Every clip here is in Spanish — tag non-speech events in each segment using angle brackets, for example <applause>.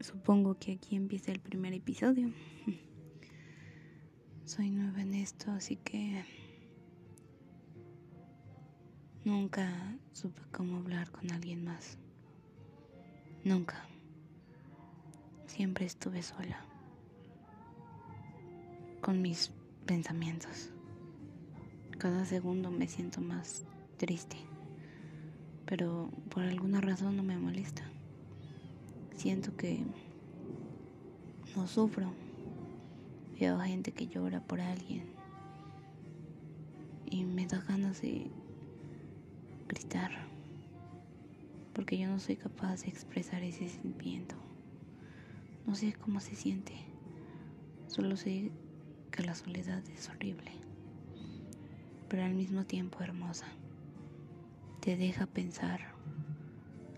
Supongo que aquí empieza el primer episodio. <laughs> Soy nueva en esto, así que nunca supe cómo hablar con alguien más. Nunca. Siempre estuve sola. Con mis pensamientos. Cada segundo me siento más triste. Pero por alguna razón no me molesta siento que no sufro. Veo gente que llora por alguien y me da ganas de gritar porque yo no soy capaz de expresar ese sentimiento. No sé cómo se siente, solo sé que la soledad es horrible, pero al mismo tiempo hermosa. Te deja pensar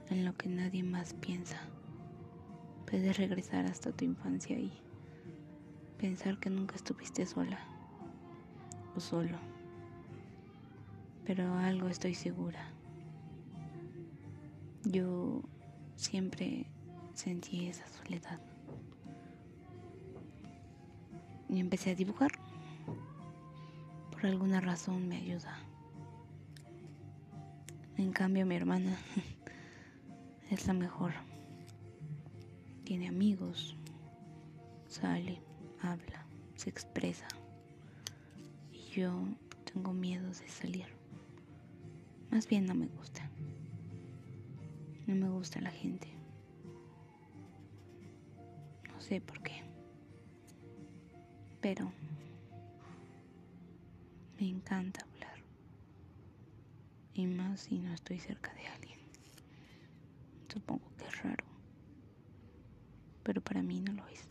en lo que nadie más piensa. Puedes regresar hasta tu infancia y pensar que nunca estuviste sola o solo. Pero algo estoy segura. Yo siempre sentí esa soledad. Y empecé a dibujar. Por alguna razón me ayuda. En cambio mi hermana <laughs> es la mejor tiene amigos, sale, habla, se expresa. Y yo tengo miedo de salir. Más bien no me gusta. No me gusta la gente. No sé por qué. Pero me encanta hablar. Y más si no estoy cerca de alguien. Supongo que es raro pero para mí no lo es.